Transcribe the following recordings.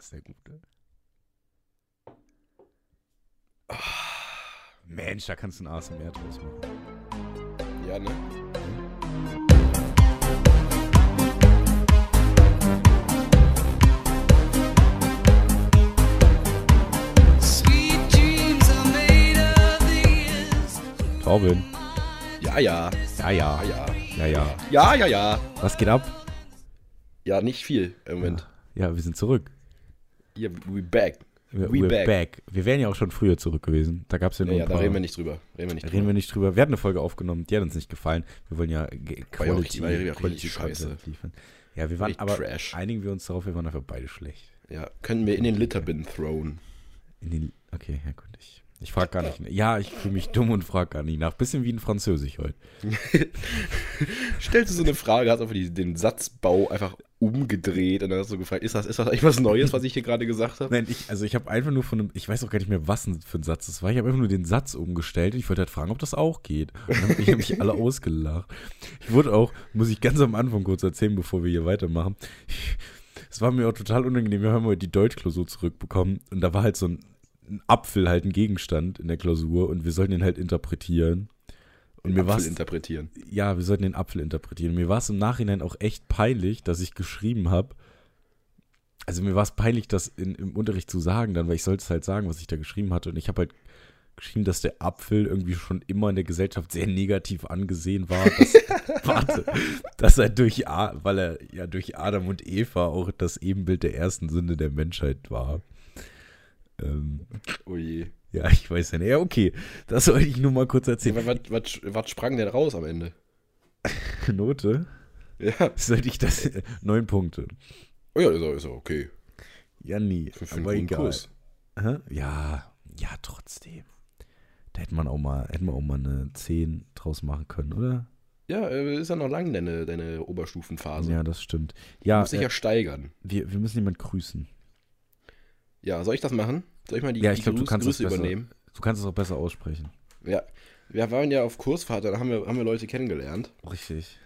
ist der gut, ne? Ah, Mensch, da kannst du ein ASMR draus machen. Ja, ne? Torben. Ja, ja. Ja, ja. Ja, ja. Ja, ja. Ja, ja, ja. Was geht ab? Ja, nicht viel im Moment. Ja, wir sind zurück. Ja, we back. Wir, We we're back. Wir wären ja auch schon früher zurück gewesen. Da gab es ja nur Ja, ja, da reden wir nicht drüber. Reden wir nicht drüber. reden wir nicht drüber. Wir hatten eine Folge aufgenommen, die hat uns nicht gefallen. Wir wollen ja ge- War ja auch Quality, Quality scheiße. Liefern. Ja, wir waren aber trash. einigen wir uns darauf, wir waren einfach beide schlecht. Ja, können wir in den Litterbin thrown. In den, okay, ja gut. Ich, ich frage gar nicht. Ja, ich fühle mich dumm und frage gar nicht nach. Bisschen wie in Französisch heute. Stellst du so eine Frage, hast einfach die, den Satzbau einfach umgedreht und dann hast du gefragt, ist das, ist das eigentlich was Neues, was ich hier gerade gesagt habe? Nein, ich, also ich habe einfach nur von einem, ich weiß auch gar nicht mehr, was für ein Satz das war. Ich habe einfach nur den Satz umgestellt. Ich wollte halt fragen, ob das auch geht. Und dann hab ich habe mich alle ausgelacht. Ich wurde auch, muss ich ganz am Anfang kurz erzählen, bevor wir hier weitermachen. Es war mir auch total unangenehm. Wir haben heute die Deutschklausur zurückbekommen und da war halt so ein, ein Apfel, halt ein Gegenstand in der Klausur und wir sollten ihn halt interpretieren. Und mir war Apfel interpretieren. ja, wir sollten den Apfel interpretieren. Mir war es im Nachhinein auch echt peinlich, dass ich geschrieben habe. Also mir war es peinlich, das in, im Unterricht zu sagen, dann, weil ich sollte es halt sagen, was ich da geschrieben hatte. Und ich habe halt geschrieben, dass der Apfel irgendwie schon immer in der Gesellschaft sehr negativ angesehen war. Dass, warte, dass er durch, weil er ja durch Adam und Eva auch das Ebenbild der ersten Sünde der Menschheit war. Ähm, Oh je. ja, ich weiß ja nicht. Ja, okay. Das wollte ich nur mal kurz erzählen. Was, was, was sprang denn raus am Ende? Note. Ja. Sollte ich das. Neun Punkte. Oh ja, ist ja, ist ja okay. Ja, nie. Für, für aber egal. Kurs. Ja, ja, trotzdem. Da hätte man auch mal, hätten wir auch mal eine 10 draus machen können, oder? Ja, äh, ist ja noch lang deine, deine Oberstufenphase. Ja, das stimmt. Du Ja, musst dich äh, ja steigern. wir, wir müssen jemanden grüßen. Ja, soll ich das machen? Soll ich mal die, Ja, ich die glaube, du kannst es Grüße besser. übernehmen? Du kannst es auch besser aussprechen. Ja. Wir waren ja auf Kursfahrt, da haben wir, haben wir Leute kennengelernt. Richtig.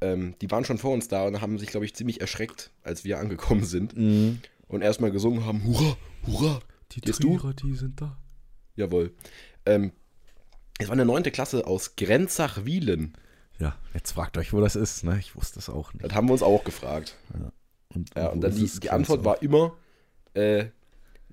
Ähm, die waren schon vor uns da und haben sich, glaube ich, ziemlich erschreckt, als wir angekommen sind. Mhm. Und erstmal gesungen haben, Hurra, Hurra. Die? Trierer, die sind da. Jawohl. Ähm, es war eine neunte Klasse aus Grenzach-Wielen. Ja, jetzt fragt euch, wo das ist, ne? Ich wusste es auch nicht. Das haben wir uns auch gefragt. Und, Ja, und dann die, die Antwort war immer äh,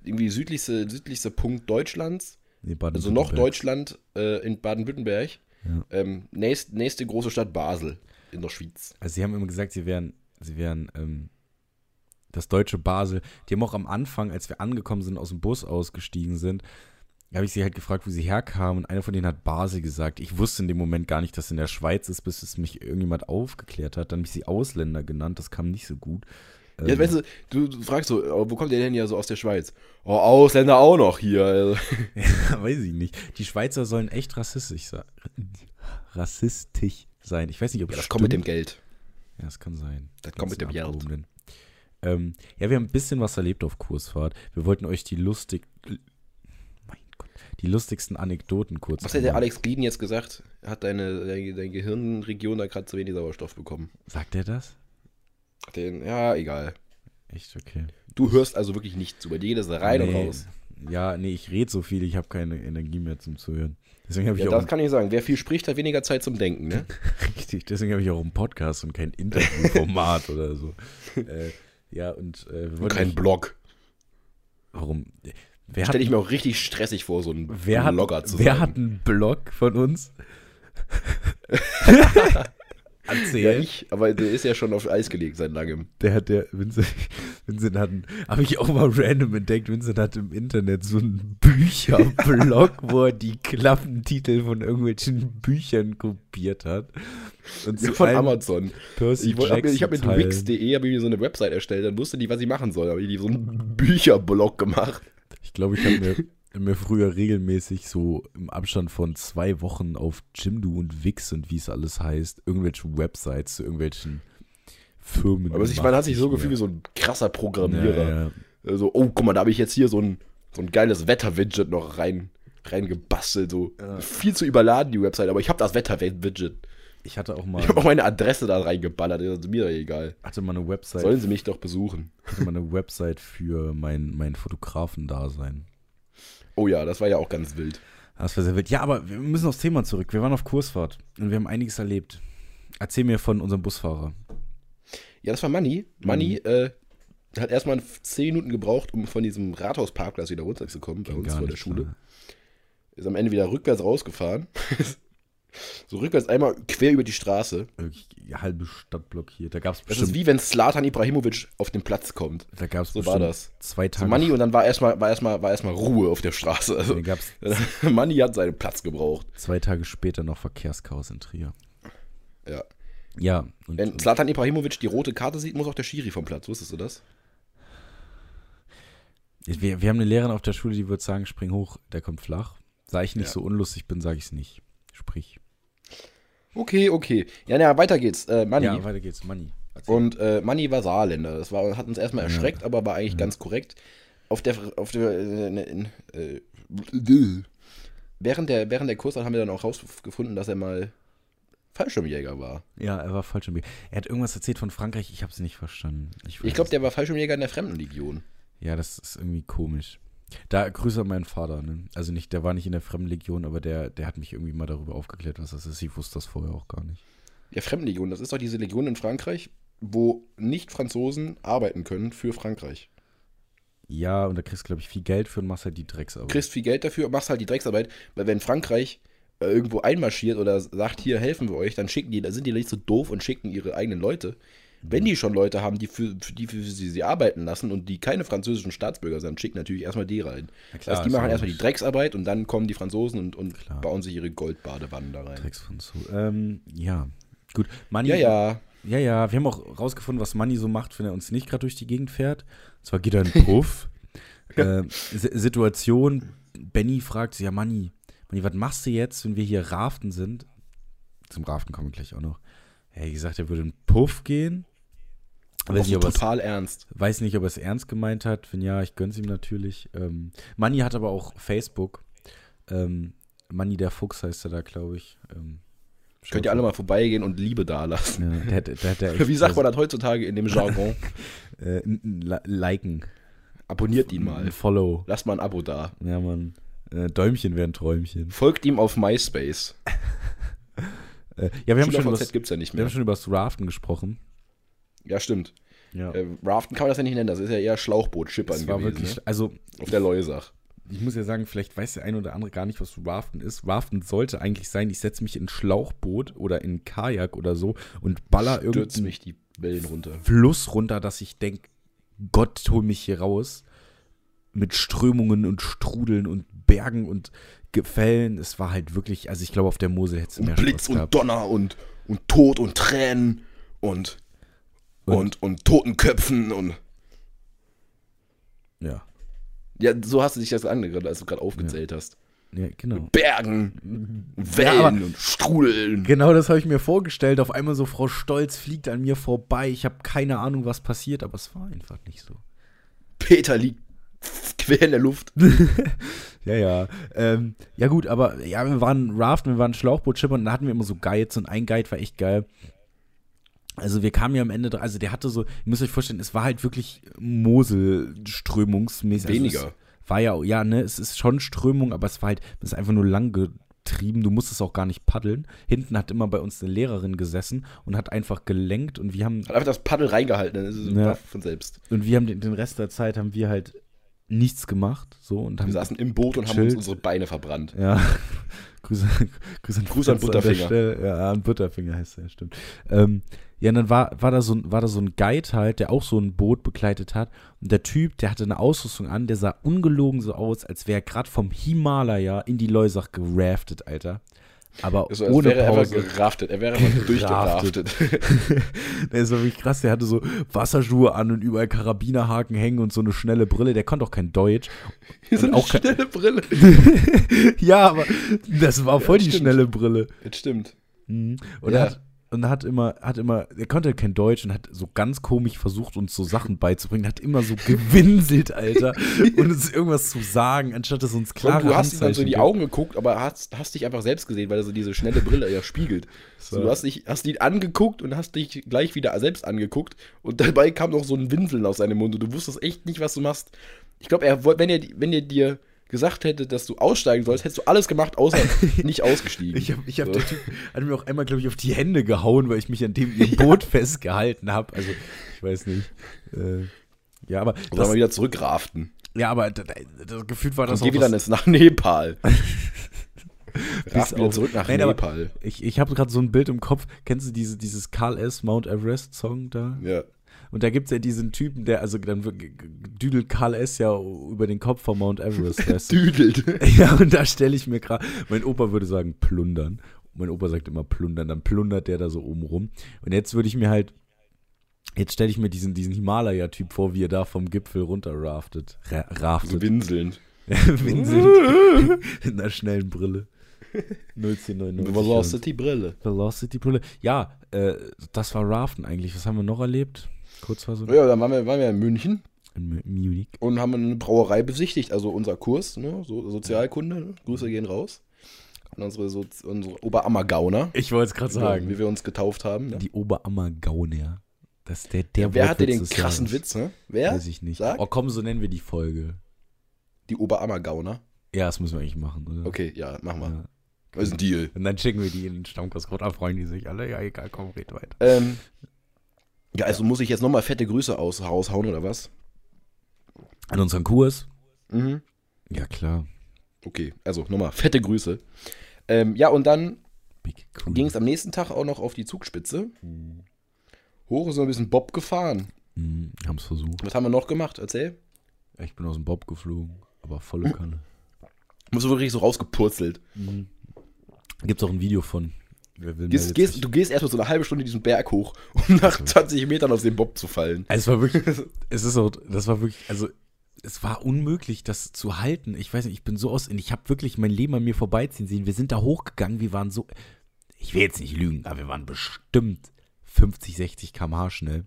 irgendwie südlichste, südlichste Punkt Deutschlands. Nee, Also noch. Deutschland äh, in Baden-Württemberg. Ja. Ähm, nächst, nächste große Stadt Basel in der Schweiz. Also sie haben immer gesagt, sie wären, sie wären ähm, das deutsche Basel. Die haben auch am Anfang, als wir angekommen sind, aus dem Bus ausgestiegen sind, habe ich sie halt gefragt, wo sie herkamen. Und einer von denen hat Basel gesagt. Ich wusste in dem Moment gar nicht, dass es in der Schweiz ist, bis es mich irgendjemand aufgeklärt hat. Dann habe ich sie Ausländer genannt. Das kam nicht so gut. Ja, Ähm, weißt du, du, fragst so, oh, wo kommt der denn ja so aus der Schweiz? Oh, Ausländer auch noch hier. Also, weiß ich nicht. Die Schweizer sollen echt rassistisch sein. Rassistisch sein. Ich weiß nicht, ob Ja, das das kommt mit dem. Geld. Ja, das kann sein. Das kommt mit dem Geld. Ähm, ja, wir haben ein bisschen was erlebt auf Kursfahrt. Wir wollten euch die lustig, die lustigsten Anekdoten kurz. Was hat der. Alex Glien jetzt gesagt? Hat deine, deine, deine Gehirnregion da gerade zu wenig Sauerstoff bekommen? Sagt er das? Den, ja, egal. Echt okay. Du hörst also wirklich nicht zu. Bei dir geht es rein und Nee, raus. Ja, nee, ich rede so viel, ich habe keine Energie mehr zum Zuhören. Deswegen habe ich Ja, auch das kann ich sagen. Wer viel spricht, hat weniger Zeit zum Denken, ne? richtig, deswegen habe ich auch einen Podcast und kein Interviewformat oder so. Äh, ja, und äh, Und kein euch- Blog. Warum? Wer hat, Stelle ich mir auch richtig stressig vor, so ein wer hat, Blogger zu wer sein. hat einen Blog von uns? ja, Erzähl. ich, aber der ist ja schon auf Eis gelegt seit langem. Der hat der Vincent, Vincent hat, habe ich auch mal random entdeckt, Vincent hat im Internet so einen Bücherblog, wo er die Klappentitel von irgendwelchen Büchern kopiert hat. Und Ja, von Amazon. Percy Ich, wollt- hab mir- habe mit wix.de hab ich mir so eine Website erstellt, dann wusste die, was ich machen soll. Da habe ich die so einen Bücherblog gemacht. Ich glaube, ich habe mir, mir früher regelmäßig so im Abstand von zwei Wochen auf Jimdo und Wix und wie es alles heißt, irgendwelche Websites zu irgendwelchen Firmen. Aber ich, man hat sich so gefühlt wie so ein krasser Programmierer. Ja, ja. Also, oh, guck mal, da habe ich jetzt hier so ein, so ein geiles Wetter-Widget noch rein, reingebastelt. So. Viel zu überladen, die Website, aber ich habe das Wetter-Widget. Ich hatte auch mal, Ich habe auch meine Adresse da reingeballert, das ist mir doch egal. hatte mal eine Website, Sollen sie mich doch besuchen. hatte mal eine Website für mein, mein Fotografen-Dasein. Oh ja, das war ja auch ganz wild. Das war sehr wild. Ja, aber wir müssen aufs Thema zurück. Wir waren auf Kursfahrt und wir haben einiges erlebt. Erzähl mir von unserem Busfahrer. Ja, das war Manni. Manni äh, hat erstmal 10 Minuten gebraucht, um von diesem Rathausparkplatz wieder runterzukommen, bei uns vor der Schule. ne? Ist am Ende wieder rückwärts rausgefahren. so rückwärts einmal quer über die Straße. Wirklich die halbe Stadt blockiert. Da gab es Das bestimmt, ist wie wenn Slatan Ibrahimovic auf den Platz kommt. da gab's so bestimmt war das. zwei So Tage. Manni und dann war erstmal war erstmal war erstmal Ruhe auf der Straße. Also gab's Manni hat seinen Platz gebraucht. zwei Tage später noch Verkehrschaos in Trier. Ja. Ja, und, Wenn Slatan Ibrahimovic die rote Karte sieht, muss auch der Schiri vom Platz. Wusstest du das? wir, wir haben eine Lehrerin auf der Schule, die würde sagen, spring hoch, der kommt flach. Da ich nicht Ja. so unlustig bin, sage ich es nicht. Sprich. Okay, okay. Ja, na, weiter geht's. Äh, Manni. Ja, weiter geht's. Money. Erzähl. Und äh, Manni war Saarländer. Das war, hat uns erstmal erschreckt, aber war eigentlich ganz korrekt. Auf der, auf der, äh, in, äh, während der, während der Kurszeit haben wir dann auch rausgefunden, dass er mal Fallschirmjäger war. ja, er war Weg. Er hat irgendwas erzählt von Frankreich, ich habe es nicht verstanden. Ich weiß glaube, der war Fallschirmjäger in der Fremdenlegion. Ja, das ist irgendwie komisch. Da Grüße an meinen Vater, ne? Also nicht, der war nicht in der Fremdenlegion, aber der, der hat mich irgendwie mal darüber aufgeklärt, was das ist. Ich wusste das vorher auch gar nicht. Ja, Fremdenlegion, das ist doch diese Legion in Frankreich, wo Nicht-Franzosen arbeiten können für Frankreich. Ja, und da kriegst du, glaube ich, viel Geld für und machst halt die Drecksarbeit. kriegst viel Geld dafür, machst halt die Drecksarbeit, weil wenn Frankreich äh, irgendwo einmarschiert oder sagt, hier helfen wir euch, dann schicken die, da sind die nicht so doof und schicken ihre eigenen Leute. Wenn die schon Leute haben, die für, für die für sie, sie arbeiten lassen und die keine französischen Staatsbürger sind, schicken natürlich erstmal die rein. Na klar, also die machen erstmal die. Drecksarbeit und dann kommen die Franzosen und, und Klar. bauen sich ihre Goldbadewannen da rein. Drecks von zu. Ähm, ja. Gut. Money, Ja, ja. Ja, ja, wir haben auch rausgefunden, was Manni so macht, wenn er uns nicht gerade durch die Gegend fährt. Und zwar geht er in den Puff. äh, Situation, Benny fragt, ja, Manni, Manni, was machst du jetzt, wenn wir hier raften sind? Zum Raften kommen wir gleich auch noch. Er hat gesagt, er würde in den Puff gehen. Weiß nicht, er es- total ernst. weiß nicht, ob er es ernst gemeint hat. Wenn ja, ich gönn's ihm natürlich. Ähm, Manni hat aber auch Facebook. Ähm, Manni der Fuchs heißt er da, glaube ich. Ähm, Könnt ihr alle mal vorbeigehen und Liebe dalassen. Ja, der, der, hat da echt- Wie sagt man das heutzutage in dem Jargon? Äh, liken. Abonniert ihn mal. Follow. Lasst mal ein Abo da. Ja, Mann. Äh, Däumchen wären Träumchen. Folgt ihm auf MySpace. Äh, ja, wir haben, schon übers, gibt's ja nicht wir mehr. haben schon über das Raften gesprochen. Ja, stimmt. Ja. Äh, Raften kann man das ja nicht nennen, das ist ja eher Schlauchboot-Schippern das war gewesen. wirklich, ne? also Auf der Leusach. ich muss ja sagen, vielleicht weiß der eine oder andere gar nicht, was Raften ist. Raften sollte eigentlich sein, ich setze mich in ein Schlauchboot oder in ein Kajak oder so und baller irgendeinen mich die Wellen runter. Fluss runter, dass ich denke, Gott, hol mich hier raus. Mit Strömungen und Strudeln und Bergen und Gefällen. Es war halt wirklich, also ich glaube, auf der Mosel hätte es mehr Und Blitz Spaß und gehabt. Donner und, und Tod und Tränen und, Und- und, und, toten Köpfen und. Ja. Ja, so hast du dich das angehört, als du gerade aufgezählt hast. ja, genau. Bergen, Ja, Wellen aber- und Strudeln. Genau das habe ich mir vorgestellt. Auf einmal so Frau Stolz fliegt an mir vorbei. Ich habe keine Ahnung, was passiert, aber es war einfach nicht so. Peter liegt quer in der Luft. Ja, ja. Ähm, ja, gut, aber ja, wir waren Raften, wir waren Schlauchboot-Schipper und da hatten wir immer so Guides und ein Guide war echt geil. Also wir kamen ja am Ende, also der hatte so, ihr müsst euch vorstellen, es war halt wirklich Mosel-strömungsmäßig. Also Weniger. es war ja, ja, ne, es ist schon Strömung, aber es war halt, es ist einfach nur lang getrieben, du musstest auch gar nicht paddeln. Hinten hat immer bei uns eine Lehrerin gesessen und hat einfach gelenkt und wir haben, Hat einfach das Paddel reingehalten, dann ist es Ja. von selbst. und wir haben den, den Rest der Zeit haben wir halt nichts gemacht, so und haben Wir saßen im Boot und haben uns unsere Beine verbrannt. Ja. Grüße, Grüße an, Gruß an Butterfinger. Stelle. Ja, an Butterfinger heißt er, stimmt. Ähm, ja, und dann war, war, da so ein, war da so ein Guide halt, der auch so ein Boot begleitet hat. Und der Typ, der hatte eine Ausrüstung an, der sah ungelogen so aus, als wäre er gerade vom Himalaya in die Leusach geraftet, Alter. Aber Also, als ohne wäre er Pause. geraftet. Er wäre einfach durchgeraftet. Der ist wirklich krass, der hatte so Wasserschuhe an und überall Karabinerhaken hängen und so eine schnelle Brille. Der konnte auch kein Deutsch. Hier Und eine auch schnelle Brille. ja, aber das war voll die stimmt. schnelle Brille. Das stimmt. Mhm. Und, Ja. er hat, und hat immer, hat immer, er konnte halt kein Deutsch und hat so ganz komisch versucht, uns so Sachen beizubringen, hat immer so gewinselt, Alter, und uns irgendwas zu sagen, anstatt es uns Klar, du hast ihm dann so in die Augen geguckt, aber hast, hast dich einfach selbst gesehen, weil er so diese schnelle Brille ja spiegelt. So, du hast, dich, hast ihn angeguckt und hast dich gleich wieder selbst angeguckt und dabei kam noch so ein Winseln aus seinem Mund und du wusstest echt nicht, was du machst. Ich glaube, er wollte, wenn er, wenn er dir gesagt hätte, dass du aussteigen sollst, hättest du alles gemacht, außer nicht ausgestiegen. Ich habe, ich hab, So. der Typ hat mir auch einmal, glaube ich, auf die Hände gehauen, weil ich mich an dem Boot festgehalten habe. Also, ich weiß nicht. Äh, ja, aber, Und dann mal wieder zurückraften. ja, aber das, das gefühlt war Und das geh auch wieder das, nach Nepal. bis wieder auf- zurück nach Nein, Nepal. Ich, ich habe gerade so ein Bild im Kopf. Kennst du diese, dieses Karl S. Mount Everest Song da? Ja. Und da gibt es ja diesen Typen, der, also dann düdelt Karl S. ja über den Kopf von Mount Everest. weißt du? Düdelt. Ja, und da stelle ich mir gerade, mein Opa würde sagen plundern. Und mein Opa sagt immer plundern, dann plundert der da so oben rum. Und jetzt würde ich mir halt, jetzt stelle ich mir diesen, diesen Himalaya-Typ vor, wie er da vom Gipfel runter raftet. Ra So raftet. winselnd. Winselnd. In einer schnellen Brille. 01099. Velocity-Brille. Velocity Brille. Ja, äh, das war Raften eigentlich. Was haben wir noch erlebt? Kurzfassung. Ja, dann waren wir, waren wir in München In Mu- Munich. und haben eine Brauerei besichtigt. Also unser Kurs, ne? so, Sozialkunde. Ne? Grüße gehen raus. An unsere, so unsere Oberammergauner, Ich wollte es gerade wie sagen. wir uns getauft haben. Ne? Die Oberammergauner. Das der, der Wer hatte den krassen Jahres. Witz, ne? Wer? Weiß ich nicht. Sag. Oh komm, so nennen wir die Folge. Die Oberammergauner. Ja, das müssen wir eigentlich machen, oder? Okay, ja, machen wir. Ja. Das ist ein Deal. Und dann schicken wir die in den Stammkostcode, da freuen die sich alle. Ja, egal, komm, red weiter. Ähm, ja, also muss ich jetzt nochmal fette Grüße aus raushauen oder was? An unseren Kurs? Mhm. Ja, klar. Okay, also nochmal fette Grüße. Ähm, ja, und dann ging es am nächsten Tag auch noch auf die Zugspitze. Hoch ist so ein bisschen Bob gefahren. Mhm, haben's versucht. Was haben wir noch gemacht? Erzähl. Ich bin aus dem Bob geflogen, aber volle Kanne. Musst du wirklich so rausgepurzelt. Gibt's auch ein Video von. Gehst, gehst, du gehst erstmal so eine halbe Stunde diesen Berg hoch, um nach 20 Metern aus dem Bob zu fallen. Also es war wirklich, es ist so, das war wirklich, also es war unmöglich, das zu halten. Ich weiß nicht, ich bin so aus, ich habe wirklich mein Leben an mir vorbeiziehen sehen. Wir sind da hochgegangen, wir waren so, ich will jetzt nicht lügen, aber wir waren bestimmt 50, 60 km/h schnell.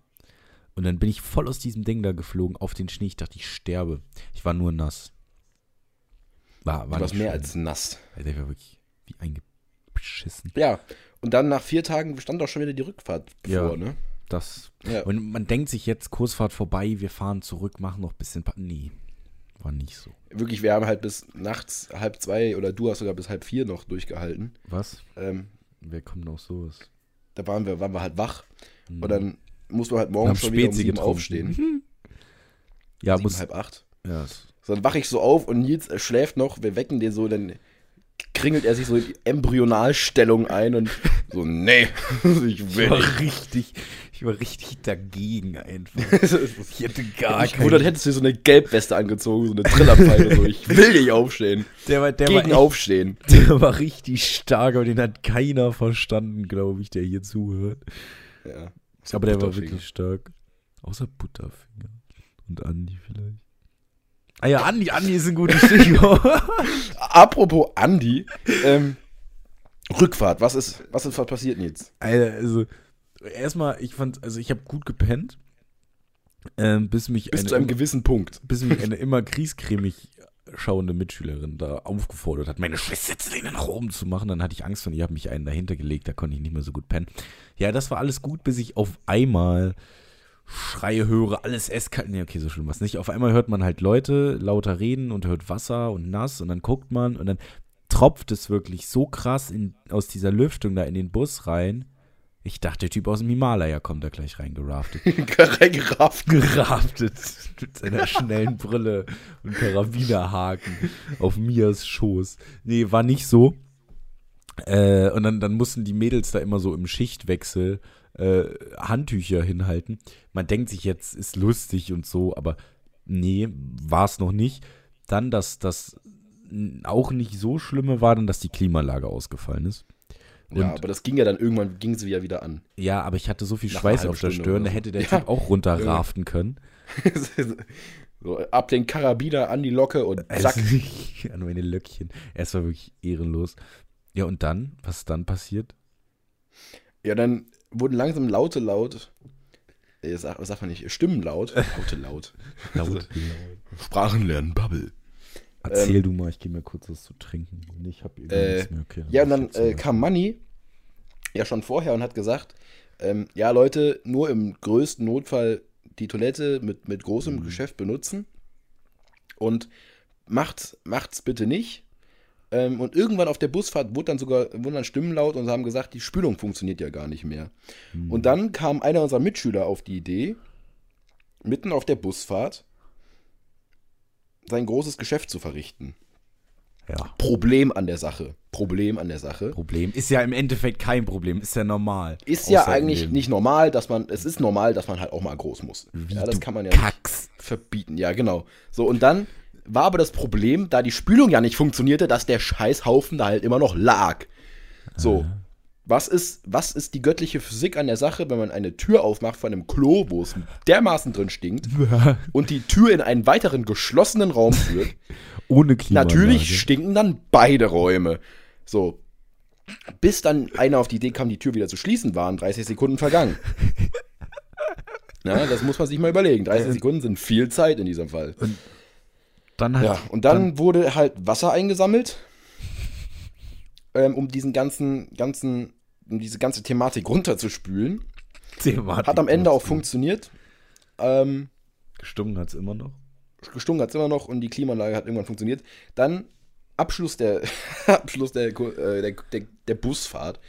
Und dann bin ich voll aus diesem Ding da geflogen auf den Schnee. Ich dachte, ich sterbe. Ich war nur nass. War, war Was nicht mehr als nass. Alter, ich war wirklich wie eingeschissen. Ja, und dann nach vier Tagen stand auch schon wieder die Rückfahrt bevor, Ja. ne? Das. Ja. Und man denkt sich jetzt, Kursfahrt vorbei, wir fahren zurück, machen noch ein bisschen. Pa nee, war nicht so. Wirklich, wir haben halt bis nachts halb zwei oder du hast sogar bis halb vier noch durchgehalten. Was? Ähm, Wer kommt noch sowas? da waren wir, waren wir halt wach. Mhm. Und dann musst du halt Wir morgen haben schon wieder um sieben getrunken. aufstehen. Ja, Sieben, muss. halb acht. Ja, So, dann wache ich so auf und Nils schläft noch, wir wecken den so, dann kringelt er sich so in die Embryonalstellung ein und so, nee, ich ich will war nicht. richtig, ich war richtig dagegen einfach. Ich hätte gar ich wundert, hättest du so eine Gelbweste angezogen, so eine Trillerpfeile, so, ich will nicht aufstehen. der war, der, Gegen war echt, Aufstehen. der war richtig stark, aber den hat keiner verstanden, glaube ich, der hier zuhört. Ja. Aber der war wirklich stark. Außer Butterfinger. Und Andi vielleicht. Ah ja, Andi, Andi ist ein gutes Stichwort. Apropos Andi, ähm, Rückfahrt, was ist, was ist was passiert jetzt? Alter, also, erstmal, ich fand, also ich habe gut gepennt, ähm, bis mich Bis eine, zu einem immer, gewissen Punkt. bis mich eine immer griescremig schauende Mitschülerin da aufgefordert hat, meine Schwesterlehne nach oben zu machen. Dann hatte ich Angst und ich habe mich einen dahinter gelegt, da konnte ich nicht mehr so gut pennen. Ja, das war alles gut, bis ich auf einmal Schreie höre, alles eskaliert. Nee, okay, so schlimm was nicht. Auf einmal hört man halt Leute lauter reden und hört Wasser und nass und dann guckt man und dann tropft es wirklich so krass in, aus dieser Lüftung da in den Bus rein. Ich dachte, der Typ aus dem Himalaya kommt da gleich reingeraftet. Reingerafft. Geraftet mit seiner schnellen Brille und Karabinerhaken auf Mias Schoß. Nee, war nicht so. Äh, und dann, dann mussten die Mädels da immer so im Schichtwechsel äh, Handtücher hinhalten. Man denkt sich jetzt, ist lustig und so, aber nee, war es noch nicht. Dann, dass das auch nicht so schlimme war, dann, dass die Klimaanlage ausgefallen ist. Ja, Und- aber das ging ja dann irgendwann, ging sie ja wieder an. Ja, aber ich hatte so viel Nach Schweiß auf der Stunde Stirn, da so. hätte der Ja. Typ auch runterraften können. so, ab den Karabiner an die Locke und zack. Also, an meine Löckchen. Es war wirklich ehrenlos. Ja, und dann? Was ist dann passiert? Ja, dann wurden langsam Laute laut. Äh, sag, was sagt man nicht? Stimmen laut. Laute laut. Laut. Sprachen lernen, Bubble. Erzähl du mal, ich gehe mir kurz was zu trinken. Und Ich habe Äh, nichts mehr. Okay, Ja, und dann äh, kam Manni ja schon vorher und hat gesagt, ähm, ja Leute, nur im größten Notfall die Toilette mit, mit großem Mhm. Geschäft benutzen und macht's, macht's bitte nicht. Ähm, und irgendwann auf der Busfahrt wurde dann sogar wurden dann Stimmen laut und haben gesagt, die Spülung funktioniert ja gar nicht mehr. Mhm. Und dann kam einer unserer Mitschüler auf die Idee, mitten auf der Busfahrt sein großes Geschäft zu verrichten. Ja. Problem an der Sache. Problem an der Sache. Problem. Ist ja im Endeffekt kein Problem, ist ja normal. Ist ja eigentlich nicht normal, dass man, es ist normal, dass man halt auch mal groß muss. Wie ja, das kann man ja nicht verbieten. Ja, genau. So, und dann war aber das Problem, da die Spülung ja nicht funktionierte, dass der Scheißhaufen da halt immer noch lag. So. Was ist, was ist die göttliche Physik an der Sache, wenn man eine Tür aufmacht von einem Klo, wo es dermaßen drin stinkt und die Tür in einen weiteren geschlossenen Raum führt? Ohne Klimaanlage. Natürlich stinken dann beide Räume. So. Bis dann einer auf die Idee kam, die Tür wieder zu schließen, waren 30 Sekunden vergangen. Ja, das muss man sich mal überlegen. 30 Sekunden sind viel Zeit in diesem Fall. Dann halt, Ja, und dann, wurde halt Wasser eingesammelt, ähm, um diesen ganzen, ganzen, um diese ganze Thematik runterzuspülen. Thematik Hat am Ende auch funktioniert. Ähm, Gestunken hat es immer noch. gestunken hat es immer noch und die Klimaanlage hat irgendwann funktioniert. Dann Abschluss der, Abschluss der, äh, der, der, der Busfahrt.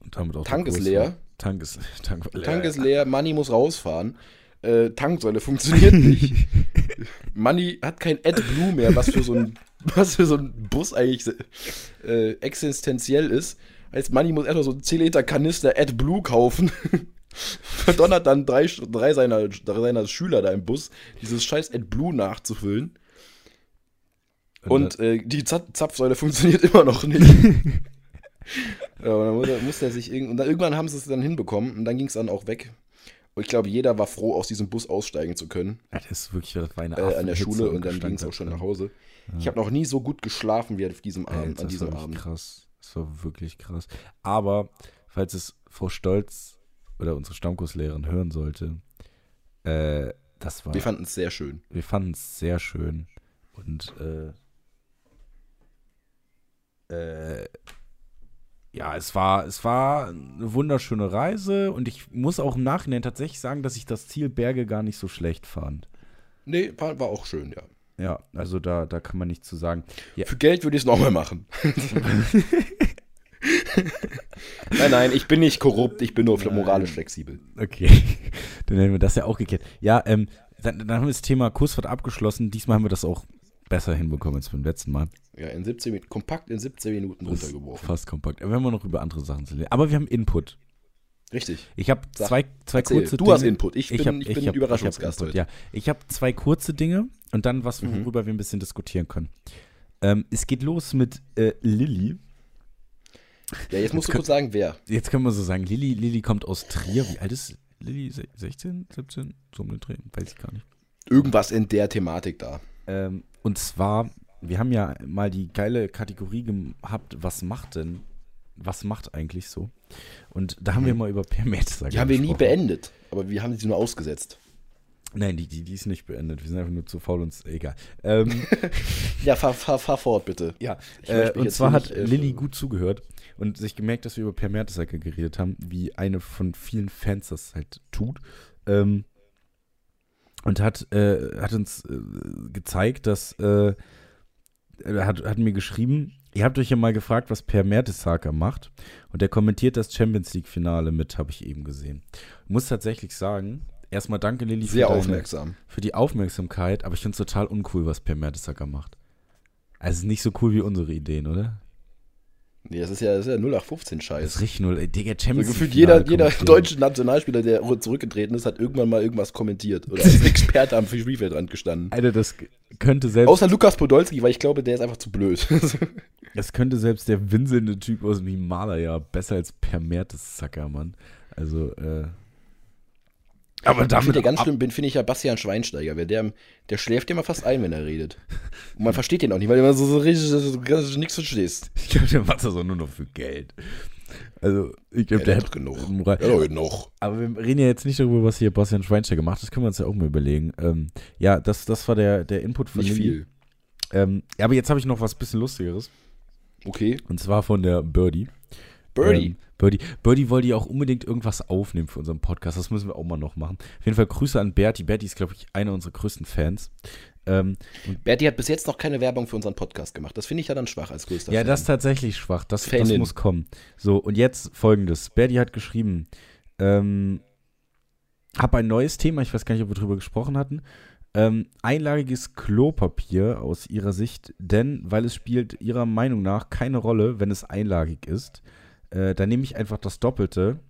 Und damit auch Tank ist leer. Tank ist, Tank leer. Tank ist leer, Money muss rausfahren. Äh, Tanksäule funktioniert nicht. Money hat kein AdBlue mehr, was für so ein, was für so ein Bus eigentlich äh, existenziell ist. Heißt, Money muss erstmal so einen 10 Liter Kanister AdBlue kaufen. Verdonnert dann drei, drei, seiner, drei seiner Schüler da im Bus, dieses scheiß AdBlue nachzufüllen. Und äh, die Zap Zapfsäule funktioniert immer noch nicht. ja, und dann muss er, muss er sich irgend und dann, irgendwann haben sie es dann hinbekommen und dann ging es dann auch weg. Und ich glaube, jeder war froh, aus diesem Bus aussteigen zu können ja, das ist wirklich das war eine äh, an der Schule und dann ging es auch schon dann. nach Hause. Ich habe noch nie so gut geschlafen wie auf diesem Ey, Abend, das an diesem war Abend. wirklich krass. Das war wirklich krass. Aber, falls es Frau Stolz oder unsere Stammkurslehrerin hören sollte, äh, das war. Wir fanden es sehr schön. wir fanden es sehr schön. Und äh, äh, ja, es war, es war eine wunderschöne Reise und ich muss auch im Nachhinein tatsächlich sagen, dass ich das Ziel Berge gar nicht so schlecht fand. Nee, war, auch schön, ja. Ja, also da, da kann man nichts zu sagen. Ja, Für Geld würde ich es nochmal machen. nein, nein, ich bin nicht korrupt, ich bin nur moralisch flexibel. Okay, dann hätten wir das ja auch geklärt. Ja, ähm, dann, dann haben wir das Thema Kursfahrt abgeschlossen. Diesmal haben wir das auch besser hinbekommen als beim letzten Mal. Ja, in 17, Min- kompakt in 17 Minuten Das runtergeworfen. Fast kompakt. Aber wir haben noch über andere Sachen zu reden. Aber wir haben Input. Richtig. Ich habe zwei, zwei erzähl. kurze Du hast Input. Ich bin- hab- ich bin hab- Überraschungsgast hab heute. Ja, ich habe zwei kurze Dinge und dann was, Mhm. worüber wir ein bisschen diskutieren können. Ähm, es geht los mit äh, Lilly. Ja, jetzt musst du kurz sagen, wer. Jetzt können wir so sagen, Lilly, Lilly kommt aus Trier. Wie alt ist Lilly? Se- 16, 17? So um den Dreh? Weiß ich gar nicht. Irgendwas in der Thematik da. Ähm, und zwar, wir haben ja mal die geile Kategorie gehabt, was macht denn, was macht eigentlich so? Und da haben wir mal über Per Mertesacker Mhm. Die haben wir nie beendet, aber wir haben sie nur ausgesetzt. Nein, die, die, die ist nicht beendet. Wir sind einfach nur zu faul uns egal. Ähm, Ja, fahr, fahr, fahr fort, bitte. ja, äh, und zwar hat äh, Lilly gut zugehört und sich gemerkt, dass wir über Per Mertesacker geredet haben, wie eine von vielen Fans das halt tut. Ähm, und hat, äh, hat uns äh, gezeigt, dass äh, hat, hat mir geschrieben, ihr habt euch ja mal gefragt, was Per Mertesacker macht. Und er kommentiert das Champions League-Finale mit, habe ich eben gesehen. Ich muss tatsächlich sagen, erstmal danke Lilly Sehr für, deine, aufmerksam. für die Aufmerksamkeit, aber ich finde es total uncool, was Per Mertesacker macht. Also es ist nicht so cool wie unsere Ideen, oder? Nee, das ist ja, das ist ja 0815 Das Scheiß. ist richtig null. Digga, Also Champions gefühlt League-Finale jeder, jeder deutsche Nationalspieler, der zurückgetreten ist, hat irgendwann mal irgendwas kommentiert. Oder als Experte am Spielfeldrand gestanden. Alter, das könnte selbst, Außer Lukas Podolski, weil ich glaube, der ist einfach zu blöd. das könnte selbst der winselnde Typ aus dem Himalaya besser als Per Mertesacker, Mann. Also, äh, Aber Ich damit ja ganz schlimm, bin, finde ich ja Bastian Schweinsteiger, weil der, der schläft ja immer fast ein, wenn er redet. Und man versteht den auch nicht, weil du immer so, so richtig so, ganz nichts verstehst. Ich glaube, der macht das auch nur noch für Geld. Also, ich glaube, Ja, der der hat genug. Moral. Ja, noch. Aber wir reden ja jetzt nicht darüber, was hier Bastian Schweinsteiger macht. Das können wir uns ja auch mal überlegen. Ähm, ja, das, das war der, der Input von Nicht Lilly. viel. Ähm, ja, aber jetzt habe ich noch was bisschen Lustigeres. Okay. Und zwar von der Birdie. Birdie. Ähm, Birdie. Birdie wollte ja auch unbedingt irgendwas aufnehmen für unseren Podcast. Das müssen wir auch mal noch machen. Auf jeden Fall Grüße an Bertie. Bertie ist, glaube ich, einer unserer größten Fans. Ähm, Bertie hat bis jetzt noch keine Werbung für unseren Podcast gemacht. Das finde ich ja dann schwach als größter ja, Fan. das ist tatsächlich schwach. Das, das muss kommen. So, und jetzt folgendes. Bertie hat geschrieben, ähm, hab ein neues Thema, ich weiß gar nicht, ob wir drüber gesprochen hatten. Ähm, einlagiges Klopapier aus ihrer Sicht, denn weil es spielt ihrer Meinung nach keine Rolle, wenn es einlagig ist. Äh, dann nehme ich einfach das Doppelte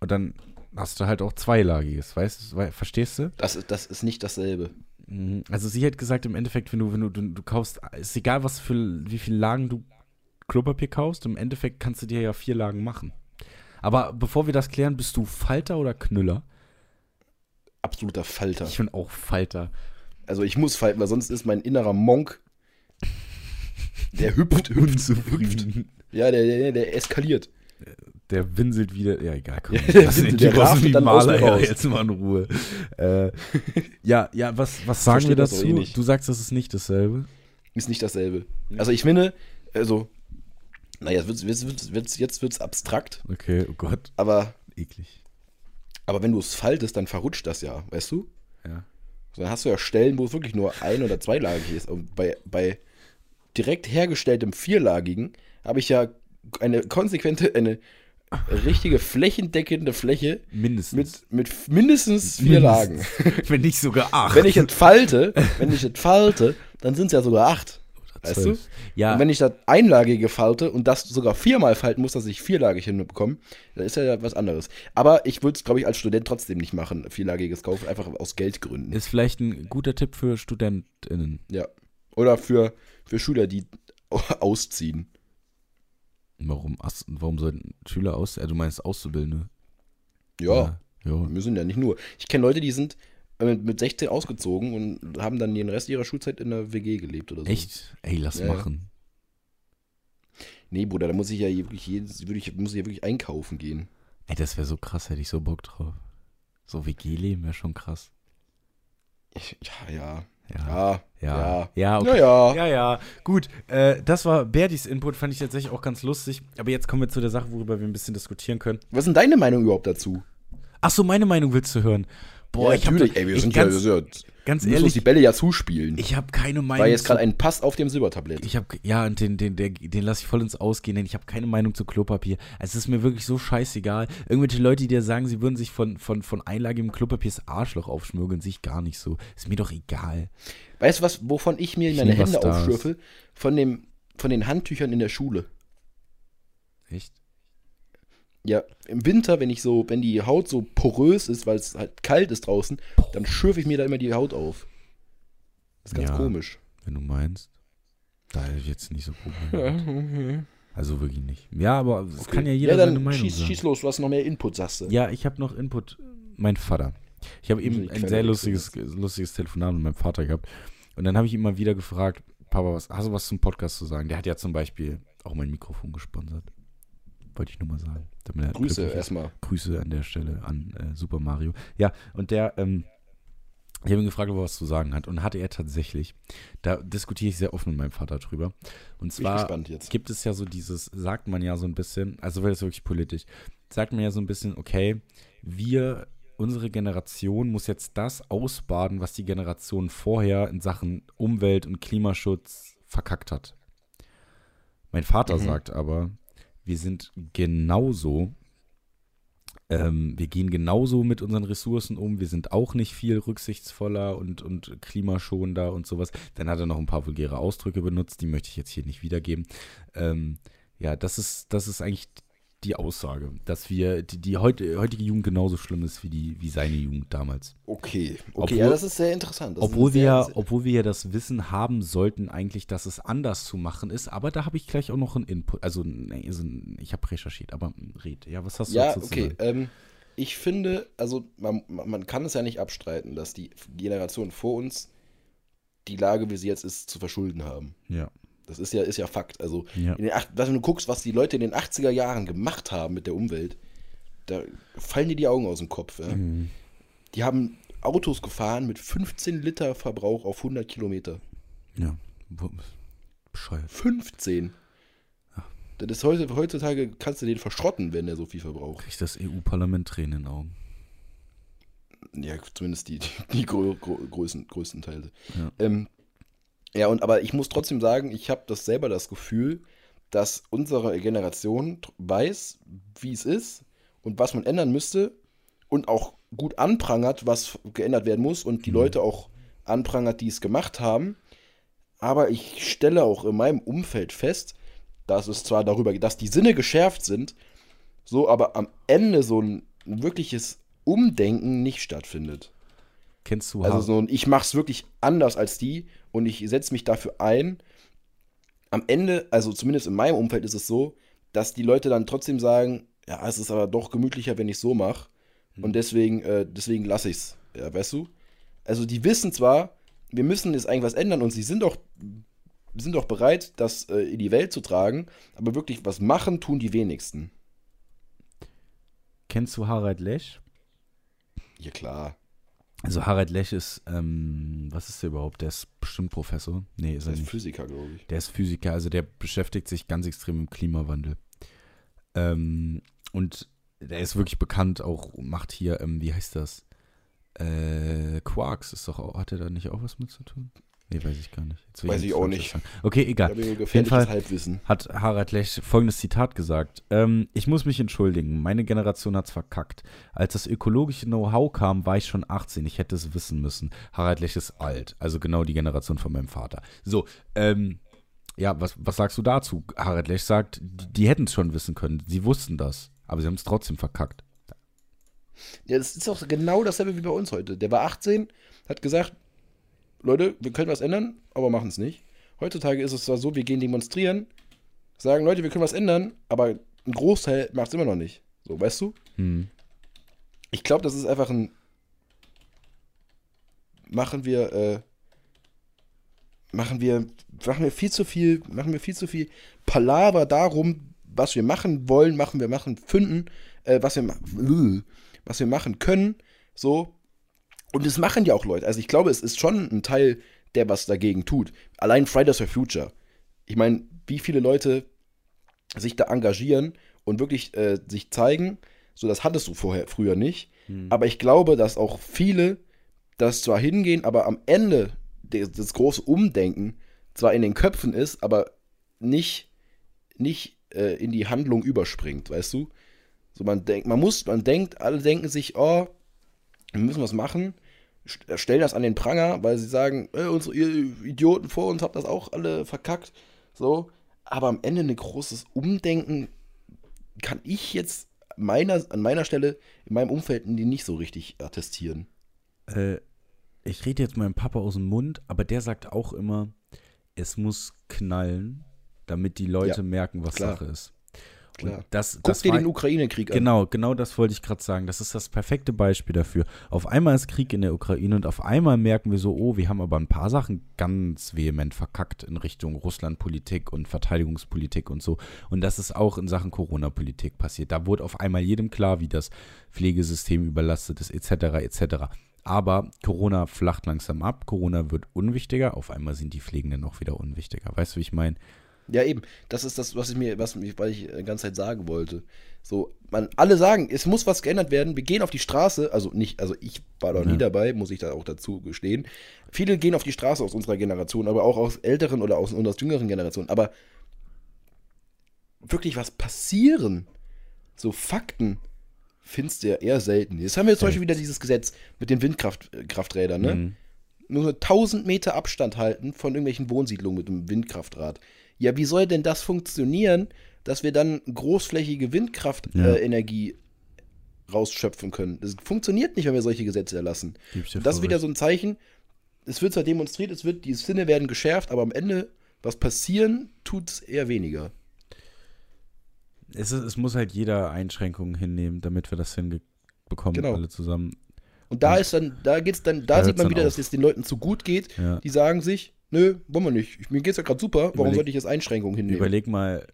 und dann hast du halt auch zweilagiges, weißt du, verstehst du? Das, ist- das ist nicht dasselbe. Mhm. Also sie hat gesagt, im Endeffekt, wenn du, wenn du, du, du kaufst, ist egal, was für, wie viele Lagen du Klopapier kaufst, im Endeffekt kannst du dir ja vier Lagen machen. Aber bevor wir das klären, bist du Falter oder Knüller? Absoluter Falter. Ich bin auch Falter. Also ich muss falten, weil sonst ist mein innerer Monk, der hüpft, hüpft, hüpft. Ja, der, der, der eskaliert. Der winselt wieder. Ja, egal, komm. Ja, der lass den Typ aus dem raus. jetzt mal in Ruhe. äh, ja, ja, was, was sagen wir dazu? eh. Du sagst, das ist nicht dasselbe. Ist nicht dasselbe. Also ich finde, also, naja, jetzt wird's, wird's, wird's, jetzt wird's abstrakt, Okay, oh Gott, aber, eklig. aber wenn du es faltest, dann verrutscht das ja, weißt du? Ja. So, dann hast du ja Stellen, wo es wirklich nur ein- oder zweilagig ist. Und bei, bei direkt hergestelltem vierlagigen habe ich ja eine konsequente, eine richtige flächendeckende Fläche Mindestens. mit, mit mindestens vier Lagen. Wenn nicht sogar acht. Wenn ich es falte, wenn ich es falte, dann sind es ja sogar acht. Weißt du? Zwölf. Ja, Und wenn ich das einlagige falte und das sogar viermal falten muss, dass ich vierlagig hinbekomme, dann ist ja was anderes. Aber ich würde es, glaube ich, als Student trotzdem nicht machen, vierlagiges kaufen, einfach aus Geldgründen. ist vielleicht ein guter Tipp für StudentInnen. Ja. Oder für, für Schüler, die ausziehen. Warum, warum sollten Schüler aus, äh, du meinst Auszubildende? Ja, Ja. ja. müssen ja nicht nur. Ich kenne Leute, die sind äh, mit, mit 16 ausgezogen und haben dann den Rest ihrer Schulzeit in der WG gelebt oder so. Echt? Ey, lass Ja, ja. machen. Nee, Bruder, da muss ich ja wirklich jedes, würde ich, muss ich ja wirklich einkaufen gehen. Ey, das wäre so krass, hätte ich so Bock drauf. So WG-Leben wäre schon krass. Ich, ja, ja. Ja. Ja. Ja. Ja. Ja, okay. Ja, ja. Ja, ja. Gut, äh, das war Berdis Input, fand ich tatsächlich auch ganz lustig. Aber jetzt kommen wir zu der Sache, worüber wir ein bisschen diskutieren können. Was ist denn deine Meinung überhaupt dazu? Ach so, meine Meinung willst du hören? Boah, ja, ich natürlich. Ey, wir sind ganz, ja, ganz müssen uns die ehrlich, Bälle ja zuspielen. ich habe keine Meinung War jetzt gerade ein Pass auf dem Silbertablett. Ich habe ja, und den, den, den, den lasse ich voll ins Ausgehen, denn ich habe keine Meinung zu Klopapier. Es ist mir wirklich so scheißegal. Irgendwelche Leute, die dir sagen, sie würden sich von, von, von einlagigem Klopapier das Arschloch aufschmürgeln, sich gar nicht so. Ist mir doch egal. Weißt du was, wovon ich mir Ich meine Hände aufschürfe? Von, dem, von den Handtüchern in der Schule. Echt? Ja, im Winter, wenn ich so, wenn die Haut so porös ist, weil es halt kalt ist draußen, dann schürfe ich mir da immer die Haut auf. Das ist ganz Ja. komisch. Wenn du meinst. Da hätte ich jetzt nicht so Probleme. Also wirklich nicht. Ja, aber es kann ja jeder ja, dann seine Meinung schieß, sagen. schieß los, du hast noch mehr Input, sagst du. Ja, ich habe noch Input. Mein Vater. Ich habe eben ein sehr lustiges, lustiges Telefonat mit meinem Vater gehabt. Und dann habe ich ihn mal wieder gefragt, Papa, was, hast du was zum Podcast zu sagen? Der hat ja zum Beispiel auch mein Mikrofon gesponsert. Wollte ich nur mal sagen. Grüße erstmal. Grüße an der Stelle an äh, Super Mario. Ja, und der, ähm, ich habe ihn gefragt, ob er was zu sagen hat. Und hatte er tatsächlich. Da diskutiere ich sehr offen mit meinem Vater drüber. Und zwar gibt es ja so dieses, sagt man ja so ein bisschen, also weil es wirklich politisch, sagt man ja so ein bisschen, okay, wir, unsere Generation muss jetzt das ausbaden, was die Generation vorher in Sachen Umwelt und Klimaschutz verkackt hat. Mein Vater Mhm. sagt aber, wir sind genauso, ähm, wir gehen genauso mit unseren Ressourcen um, wir sind auch nicht viel rücksichtsvoller und, und klimaschonender und sowas. Dann hat er noch ein paar vulgäre Ausdrücke benutzt, die möchte ich jetzt hier nicht wiedergeben. Ähm, ja, das ist, das ist eigentlich die Aussage, dass wir, die, die heut, heutige Jugend genauso schlimm ist wie, die, wie seine Jugend damals. Okay, okay, Obwohl- ja, das ist sehr interessant. Das Obwohl wir, ja, obwohl wir ja das Wissen haben sollten, eigentlich, dass es anders zu machen ist, aber da habe ich gleich auch noch einen Input. Also, nee, also ich habe recherchiert, aber red. Ja, was hast du Ja, okay. Ähm, ich finde, also man, man man kann es ja nicht abstreiten, dass die Generation vor uns die Lage, wie sie jetzt ist, zu verschulden haben. Ja. Das ist ja, ist ja Fakt. Also, Ja. in den acht, wenn du guckst, was die Leute in den 80er Jahren gemacht haben mit der Umwelt, da fallen dir die Augen aus dem Kopf. Ja? Mhm. Die haben Autos gefahren mit 15 Liter Verbrauch auf 100 Kilometer. Ja. Bescheuert. 15. Das ist heute, heutzutage kannst du den verschrotten, wenn der so viel verbraucht. Kriegt das EU-Parlament Tränen in den Augen. Ja, zumindest die, die, die grö grö größten, größten Teile. Ja. Ähm, ja, und aber ich muss trotzdem sagen, ich habe das selber das Gefühl, dass unsere Generation weiß, wie es ist und was man ändern müsste und auch gut anprangert, was geändert werden muss und die Leute auch anprangert, die es gemacht haben. Aber ich stelle auch in meinem Umfeld fest, dass es zwar darüber geht, dass die Sinne geschärft sind, so aber am Ende so ein wirkliches Umdenken nicht stattfindet. Kennst du Also so ein, ich mach's wirklich anders als die und ich setze mich dafür ein. Am Ende, also zumindest in meinem Umfeld ist es so, dass die Leute dann trotzdem sagen, ja, es ist aber doch gemütlicher, wenn ich so mache. Und deswegen, äh, deswegen lasse ich's. Ja, weißt du? Also die wissen zwar, wir müssen jetzt eigentlich was ändern und sie sind auch, sind auch bereit, das äh, in die Welt zu tragen, aber wirklich was machen, tun die wenigsten. Kennst du Harald Lesch? Ja, klar. Also Harald Lesch ist, ähm, was ist der überhaupt? Der ist bestimmt Professor. Nee, ist Das er ist nicht. Physiker, glaube ich. Der ist Physiker, also der beschäftigt sich ganz extrem mit Klimawandel. Ähm, und der ist wirklich bekannt, auch macht hier, ähm, wie heißt das? Äh, Quarks ist doch auch, hat er da nicht auch was mit zu tun? Nee, weiß ich gar nicht. Jetzt Weiß ich auch nicht. sagen. Okay, egal. Auf jeden Fall Halbwissen. hat Harald Lech folgendes Zitat gesagt. Ähm, ich muss mich entschuldigen, meine Generation hat's verkackt. Als das ökologische Know-how kam, war ich schon 18. Ich hätte es wissen müssen. Harald Lech ist alt, also genau die Generation von meinem Vater. So, ähm, ja, was, was sagst du dazu? Harald Lech sagt, die, die hätten es schon wissen können. Sie wussten das, aber sie haben es trotzdem verkackt. Ja, das ist auch genau dasselbe wie bei uns heute. Der war 18, hat gesagt, Leute, wir können was ändern, aber machen es nicht. Heutzutage ist es zwar so, wir gehen demonstrieren, sagen, Leute, wir können was ändern, aber ein Großteil macht es immer noch nicht. So, weißt du? Hm. Ich glaube, das ist einfach ein. Machen wir, äh, machen wir, machen wir viel zu viel, machen wir viel zu viel Palaver darum, was wir machen wollen, machen wir machen, finden, äh, was wir, äh, was wir machen können, so. Und das machen ja auch Leute. Also ich glaube, es ist schon ein Teil, der was dagegen tut. Allein Fridays for Future. Ich meine, wie viele Leute sich da engagieren und wirklich äh, sich zeigen, so das hattest du vorher früher nicht. Aber ich glaube, dass auch viele das zwar hingehen, aber am Ende des, das große Umdenken zwar in den Köpfen ist, aber nicht, nicht äh, in die Handlung überspringt, weißt du? So man denkt, man muss, man denkt, alle denken sich, oh, wir müssen was machen, stellen das an den Pranger, weil sie sagen, äh, unsere ihr Idioten vor uns habt das auch alle verkackt, so. Aber am Ende ein großes Umdenken kann ich jetzt meiner, an meiner Stelle in meinem Umfeld nicht so richtig attestieren. Äh, ich rede jetzt meinem Papa aus dem Mund, aber der sagt auch immer, es muss knallen, damit die Leute Ja, merken, was klar. Sache ist. Klar. Das, Guck das dir war- den Ukraine-Krieg an. Genau, genau das wollte ich gerade sagen. Das ist das perfekte Beispiel dafür. Auf einmal ist Krieg in der Ukraine und auf einmal merken wir so, oh, wir haben aber ein paar Sachen ganz vehement verkackt in Richtung Russlandpolitik und Verteidigungspolitik und so. Und das ist auch in Sachen Corona-Politik passiert. Da wurde auf einmal jedem klar, wie das Pflegesystem überlastet ist, etc., etc. Aber Corona flacht langsam ab, Corona wird unwichtiger, auf einmal sind die Pflegenden auch wieder unwichtiger. Weißt du, wie ich meine? Ja, eben. Das ist das, was ich mir, was weil ich die ganze Zeit sagen wollte. So, man, alle sagen, es muss was geändert werden. Wir gehen auf die Straße, also nicht, also ich war da nie Ja. dabei, muss ich da auch dazu gestehen. Viele gehen auf die Straße aus unserer Generation, aber auch aus älteren oder aus, aus jüngeren Generationen. Aber wirklich was passieren, so Fakten, findest du ja eher selten. Jetzt haben wir zum Beispiel wieder dieses Gesetz mit den Windkrafträdern, ne? Mhm. nur 1000 Meter Abstand halten von irgendwelchen Wohnsiedlungen mit einem Windkraftrad. Ja, wie soll denn das funktionieren, dass wir dann großflächige Ja. Windkraftenergie äh, Energie rausschöpfen können? Das funktioniert nicht, wenn wir solche Gesetze erlassen. Das ist wieder so ein Zeichen. Es wird zwar demonstriert, es wird, die Sinne werden geschärft, aber am Ende, was passieren, tut es eher weniger. Es, ist, es muss halt jeder Einschränkungen hinnehmen, damit wir das hinge bekommen, Genau. alle zusammen. Und da ist dann, da geht's dann, da da sieht man wieder, dass auf. es den Leuten zu gut geht. Ja. Die sagen sich, nö, wollen wir nicht. Ich- Mir geht's ja gerade super, warum Überleg- sollte ich jetzt Einschränkungen hinnehmen? Überleg mal,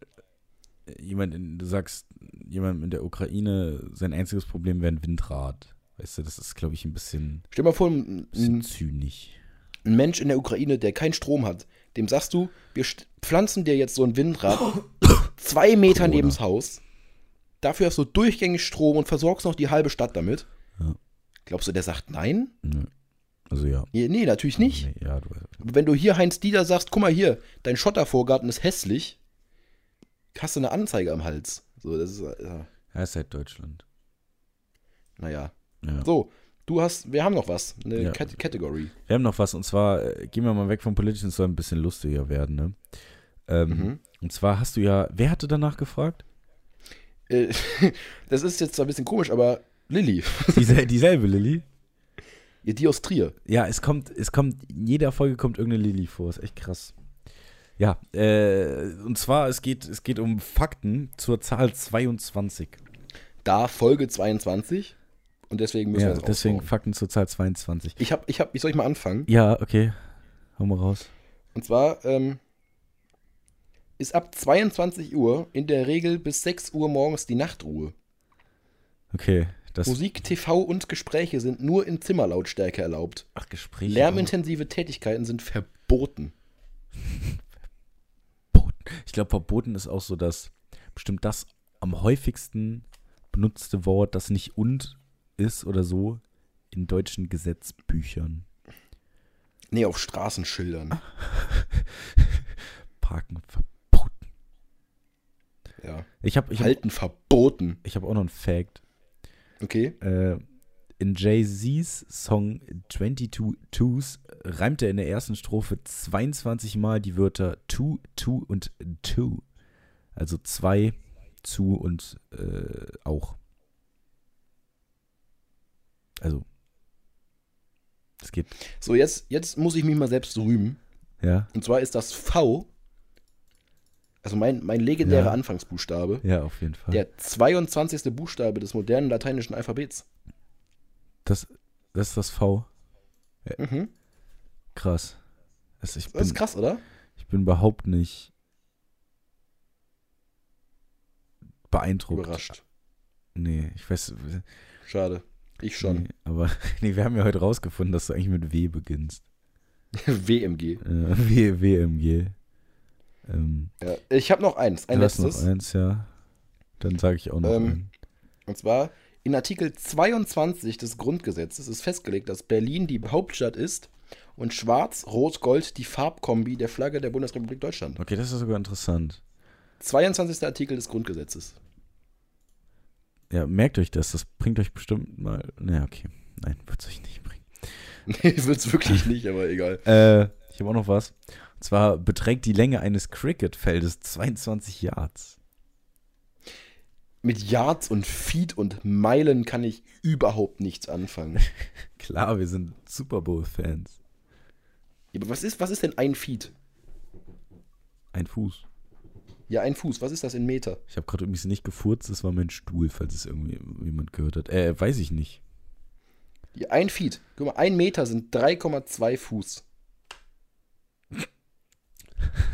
jemand, in, du sagst, jemand in der Ukraine, sein einziges Problem wäre ein Windrad. Weißt du, das ist, glaube ich, ein bisschen, Stell dir mal vor, ein, ein, zynisch. ein Mensch in der Ukraine, der keinen Strom hat, dem sagst du, wir pflanzen dir jetzt so ein Windrad zwei Meter Corona. neben's Haus. Dafür hast du durchgängig Strom und versorgst noch die halbe Stadt damit. Ja. Glaubst du, der sagt nein? Nö. Also ja. Nee, natürlich nicht. Nee, ja, du, Aber wenn du hier Heinz Dieter sagst, guck mal hier, dein Schottervorgarten ist hässlich, hast du eine Anzeige am Hals. So, das ist, äh, er ist halt Deutschland. naja. Ja. So, du hast, wir haben noch was, eine Ja. Cat Category. Wir haben noch was, und zwar, äh, gehen wir mal weg vom Politischen, es soll ein bisschen lustiger werden, ne? Ähm, Mhm. Und zwar hast du ja, wer hatte danach gefragt? Äh, das ist jetzt zwar ein bisschen komisch, aber Lilly, Diesel, dieselbe Lilly? Ihr die aus Trier. Ja, es kommt, es kommt, in jeder Folge kommt irgendeine Lilly vor, ist echt krass. Ja, äh, und zwar, es geht, es geht um Fakten zur Zahl 22. Da Folge 22 und deswegen müssen Ja, wir das deswegen raushauen. Fakten zur Zahl 22. Ich hab, ich hab, wie soll ich mal anfangen? Ja, okay. Hau mal raus. Und zwar ähm, ist ab 22 Uhr in der Regel bis 6 Uhr morgens die Nachtruhe. Okay, das. Musik, TV und Gespräche sind nur in Zimmerlautstärke erlaubt. Ach, Gespräche. Lärmintensive Tätigkeiten sind verboten. Verboten. Ich glaube, verboten ist auch so das, bestimmt das am häufigsten benutzte Wort, das nicht und ist oder so in deutschen Gesetzbüchern. Nee, auf Straßenschildern. Parken verboten. Ja. Ich habe ich hab, Halten verboten. ich hab auch noch einen Fact. Okay. Äh, in Jay-Z's Song 22 Twos reimt er in der ersten Strophe 22 Mal die Wörter to, to und to. Also zwei, zu und äh, auch. Also. Es geht. So, jetzt, jetzt muss ich mich mal selbst rühmen. Ja, Und zwar ist das V, also mein, mein legendärer Ja. Anfangsbuchstabe, ja, auf jeden Fall. der 22. Buchstabe des modernen lateinischen Alphabets. Das, das ist das V. Mhm. Krass. Das, ich, Das bin, ist krass, oder? ich bin überhaupt nicht beeindruckt. Überrascht. Nee, ich weiß. Schade. Ich schon. Nee, aber nee, wir haben ja heute rausgefunden, dass du eigentlich mit W beginnst. WMG. Äh, w, WMG. Ähm, Ja. Ich habe noch eins, ein du hast letztes. noch eins, ja. Dann sage ich auch noch Ähm, einen. Und zwar in Artikel 22 des Grundgesetzes ist festgelegt, dass Berlin die Hauptstadt ist und Schwarz-Rot-Gold die Farbkombi der Flagge der Bundesrepublik Deutschland. Okay, das ist sogar interessant. 22. Artikel des Grundgesetzes. Ja, merkt euch das. Das bringt euch bestimmt mal. Naja, okay. Nein, wird es euch nicht bringen. Nee, wird's wirklich nicht, aber egal. Äh, ich habe auch noch was. Und zwar beträgt die Länge eines Cricket-Feldes 22 Yards. Mit Yards und Feet und Meilen kann ich überhaupt nichts anfangen. Klar, wir sind Super Bowl-Fans. Ja, aber was ist, was ist denn ein Feet? Ein Fuß. Ja, ein Fuß. Was ist das in Meter? Ich habe gerade übrigens nicht gefurzt, das war mein Stuhl, falls es irgendwie jemand gehört hat. Äh, weiß ich nicht. Ja, ein Feet. Guck mal, ein Meter sind 3,2 Fuß.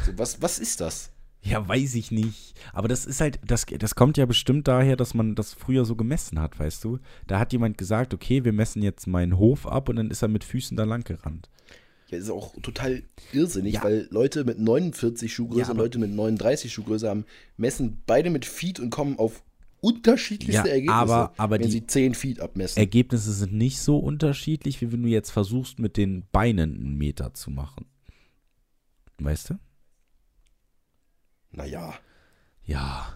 So, was, was ist das? Ja, weiß ich nicht. Aber das ist halt, das, das kommt ja bestimmt daher, dass man das früher so gemessen hat, weißt du? Da hat jemand gesagt, okay, wir messen jetzt meinen Hof ab und dann ist er mit Füßen da lang gerannt. Ja, ist auch total irrsinnig, Ja. weil Leute mit 49 Schuhgröße Ja, und Leute mit 39 Schuhgröße haben, messen beide mit Feet und kommen auf unterschiedlichste Ja, Ergebnisse, aber- aber wenn die- sie 10 Feet abmessen. Ergebnisse sind nicht so unterschiedlich, wie wenn du jetzt versuchst, mit den Beinen einen Meter zu machen. Weißt du? naja, Ja.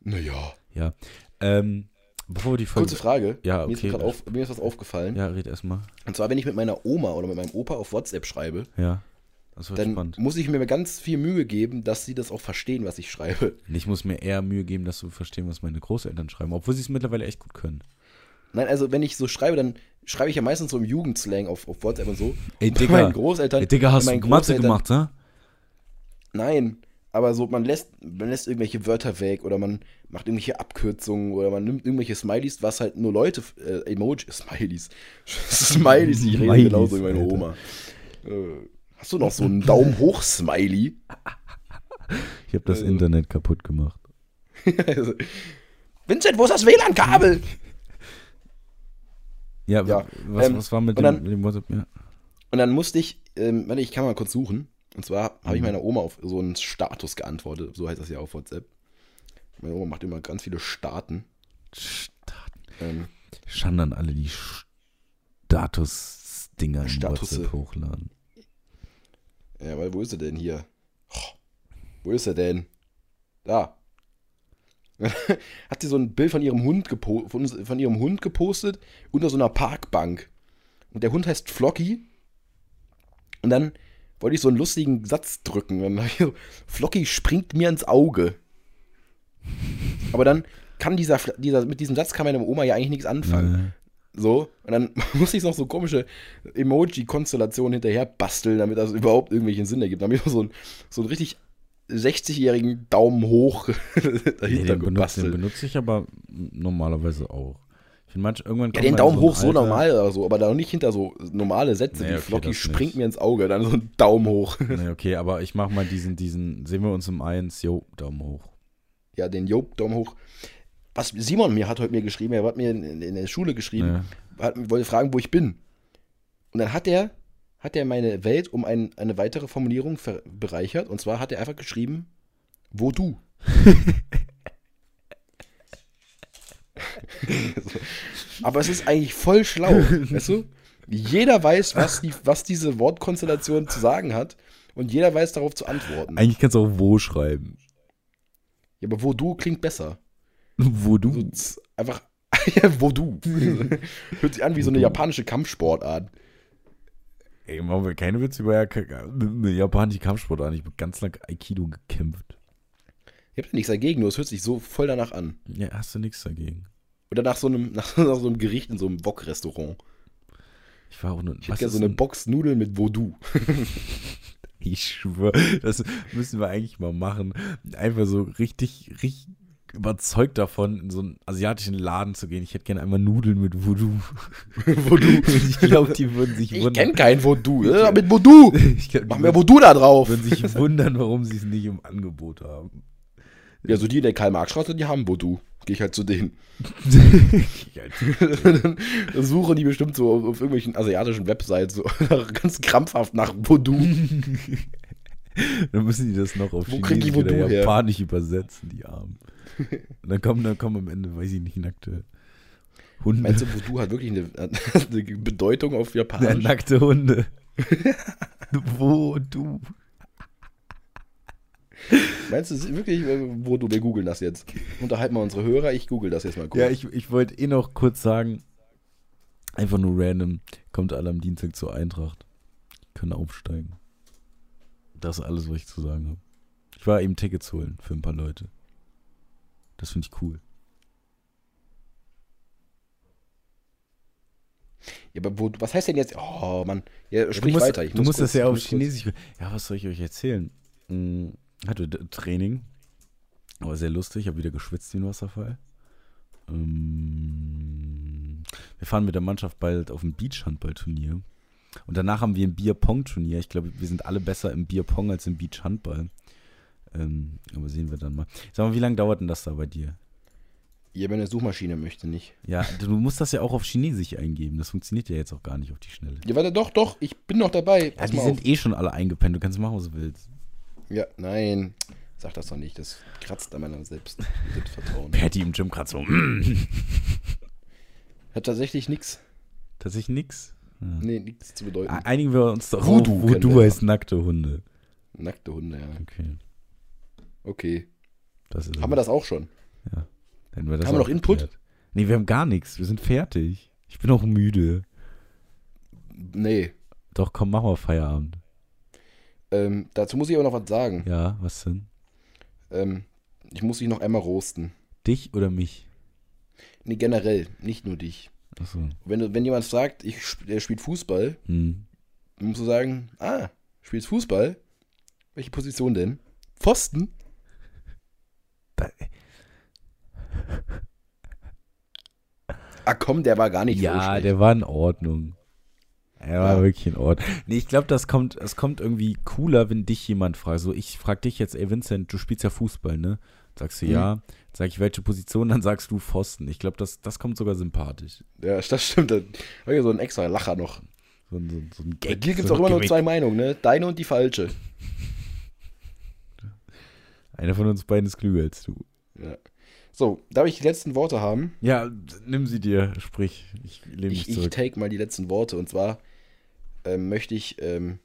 naja. Ja. Ähm, bevor wir die Folge. Kurze Frage. Ja, Mir, ist okay. grad auf, mir ist was aufgefallen. Ja, red erstmal. Und zwar, wenn ich mit meiner Oma oder mit meinem Opa auf WhatsApp schreibe, Ja. Das wird dann spannend. muss ich mir ganz viel Mühe geben, dass sie das auch verstehen, was ich schreibe. Ich muss mir eher Mühe geben, dass du verstehen, was meine Großeltern schreiben, obwohl sie es mittlerweile echt gut können. Nein, also wenn ich so schreibe, dann schreibe ich ja meistens so im Jugendslang auf, auf WhatsApp und so. Ey, Und Digga. meinen Großeltern, Ey, Digga, hast du Mathe gemacht, hä? Nein, aber so, man lässt, man lässt irgendwelche Wörter weg oder man macht irgendwelche Abkürzungen oder man nimmt irgendwelche Smileys, was halt nur Leute, äh, Emoji, Smileys, Smileys, ich rede Smileys, genauso wie meine Alter. Oma. Äh, hast du noch so einen Daumen hoch Smiley? Ich habe das Äh. Internet kaputt gemacht. Vincent, wo ist das WLAN-Kabel? Ja, Ja, was, ähm, was war mit dem, dann- mit dem WhatsApp? Ja. Und dann musste ich, ähm, warte, ich kann mal kurz suchen. Und zwar habe ich Mhm. meiner Oma auf so einen Status geantwortet. So heißt das ja auf WhatsApp. Meine Oma macht immer ganz viele Starten. Ähm, Schande an alle, die Status-Dinger in. WhatsApp hochladen. ja, weil wo ist er denn hier? Wo ist er denn? Da. Hat sie so ein Bild von ihrem Hund gepo von, von ihrem Hund gepostet unter so einer Parkbank. Und der Hund heißt Flocky. Und dann wollte ich so einen lustigen Satz drücken. Dann ich so, Flocky springt mir ins Auge. Aber dann kann dieser, dieser, mit diesem Satz kann meine Oma ja eigentlich nichts anfangen. So, und dann muss ich noch so komische Emoji-Konstellationen hinterher basteln, damit das überhaupt irgendwelchen Sinn ergibt. Dann habe ich noch so einen, so einen richtig 60-jährigen Daumen hoch Nee, dahinter den, benutze, den benutze ich aber normalerweise auch. Ich finde, manch, irgendwann Ja, den Daumen ein hoch so normal oder so, aber da noch nicht hinter so normale Sätze Nee, wie okay, Flocky springt nicht. mir ins Auge, dann so ein Daumen hoch. Nee, okay, aber ich mache mal diesen, diesen, sehen wir uns im Eins, jo, Daumen hoch. Ja, den Job, Daumen hoch. Was Simon mir hat heute mir geschrieben, er hat mir in, in der Schule geschrieben, Ja. hat, wollte fragen, wo ich bin. Und dann hat er, hat er meine Welt um ein, eine weitere Formulierung bereichert. Und zwar hat er einfach geschrieben, wo du. Aber es ist eigentlich voll schlau, weißt du? Jeder weiß, was, die, was diese Wortkonstellation zu sagen hat. Und jeder weiß darauf zu antworten. Eigentlich kannst du auch wo schreiben. Ja, aber wo du klingt besser. Wo du? So, einfach, ja, wo du. Hört sich an wie so eine japanische Kampfsportart. Ey, machen wir keine Witze über eine japanische Kampfsportart. Ich habe ganz lang Aikido gekämpft. Ich hab ja nichts dagegen, nur es hört sich so voll danach an. Ja, hast du nichts dagegen. Oder nach so einem, nach, nach so einem Gericht in so einem Wok-Restaurant. Ich war auch nur. Ich hätte gerne so eine Box Nudeln mit Voodoo. Ich schwöre, das müssen wir eigentlich mal machen. Einfach so richtig, richtig überzeugt davon, in so einen asiatischen Laden zu gehen. Ich hätte gerne einmal Nudeln mit Voodoo. Voodoo. Ich glaube, die würden sich Ich wundern. kenne kein Voodoo. Äh, mit Voodoo. Ich glaub, die Mach mir würden, Voodoo da drauf. würden sich wundern, warum sie es nicht im Angebot haben. Ja, so die in der Karl-Marx-Straße, die haben Voodoo. Gehe ich halt zu denen. dann suchen die bestimmt so auf, auf irgendwelchen asiatischen Websites so ganz krampfhaft nach Voodoo. Dann müssen die das noch auf Wo Chinesisch oder Voodoo her? Japanisch übersetzen, die Armen. Und dann kommen, dann kommen am Ende, weiß ich nicht, nackte Hunde. Meinst du, Voodoo hat wirklich eine, eine Bedeutung auf Ja, Japanisch? nackte Hunde. Wo du? Meinst du wirklich äh, Voodoo? Wir googeln das jetzt. Unterhalten wir unsere Hörer. Ich google das jetzt mal kurz. Ja, ich, ich wollte eh noch kurz sagen, einfach nur random, kommt alle am Dienstag zur Eintracht. Können aufsteigen. Das ist alles, was ich zu sagen habe. Ich war eben Tickets holen für ein paar Leute. Das finde ich cool. Ja, aber wo, was heißt denn jetzt? Oh, Mann. Ja, du sprich musst, weiter. Ich du muss musst das kurz- ja ich auf Chinesisch. Ja, was soll ich euch erzählen? Hm, hatte Training. Aber sehr lustig. Ich habe wieder geschwitzt wie ein Wasserfall. Ähm, wir fahren mit der Mannschaft bald auf ein Beachhandballturnier. Und danach haben wir ein Bier-Pong-Turnier. Ich glaube, wir sind alle besser im Bier-Pong als im Beach-Handball. Ähm, aber sehen wir dann mal. Sag mal, wie lange dauert denn das da bei dir? Ja, meine Suchmaschine möchte nicht. Ja, du musst das ja auch auf Chinesisch eingeben. Das funktioniert ja jetzt auch gar nicht auf die Schnelle. Ja, warte, doch, doch. Ich bin noch dabei. Ja, Pass die sind eh schon alle eingepennt. Du kannst machen, was du willst. Ja, nein. Sag das doch nicht. Das kratzt an meinem Selbst Selbstvertrauen. Patty im Gym gerade so. Hat tatsächlich nichts. Tatsächlich nix. Ja. Nee, nichts zu bedeuten. Einigen wir uns doch Voodoo auf, wo kennen du wir heißt nackte Hunde. Nackte Hunde, ja. Okay. Okay. Das ist Haben wir das auch schon? Wir das haben wir noch Input? geklärt. Nee, wir haben gar nichts. Wir sind fertig. Ich bin auch müde. Nee. Doch, komm, mach mal Feierabend. Ähm, dazu muss ich aber noch was sagen. Ja, was denn? Ähm, ich muss dich noch einmal roasten. Dich oder mich? Nee, generell, nicht nur dich. Achso. Wenn, du, wenn jemand sagt, ich, sp- er spielt Fußball, Hm. dann musst du sagen, ah, spielst Fußball? Welche Position denn? Pfosten? Da, Ah komm, der war gar nicht so ja, der war in Ordnung. Er war Ja. wirklich in Ordnung. Nee, ich glaube, das kommt, es kommt irgendwie cooler, wenn dich jemand fragt. So, ich frag dich jetzt, ey Vincent, du spielst ja Fußball, ne? Sagst du Mhm. ja. Sag ich, welche Position, dann sagst du Pfosten. Ich glaube, das, das kommt sogar sympathisch. Ja, das stimmt. Da war hier so ein extra Lacher noch. So, ein- so, ein- so ein Bei Gag. dir gibt es so auch immer nur zwei Meinungen, ne? Deine und die falsche. Einer von uns beiden ist klüger als du. Ja. So, darf ich die letzten Worte haben? Ja, nimm sie dir, sprich. Ich lehne mich Ich, ich take mal die letzten Worte und zwar ähm, möchte ich ähm,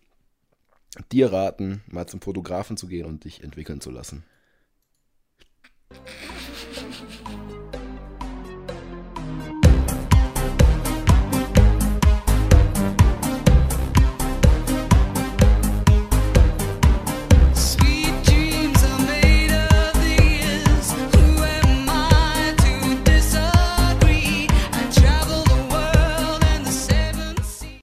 dir raten, mal zum Fotografen zu gehen und dich entwickeln zu lassen.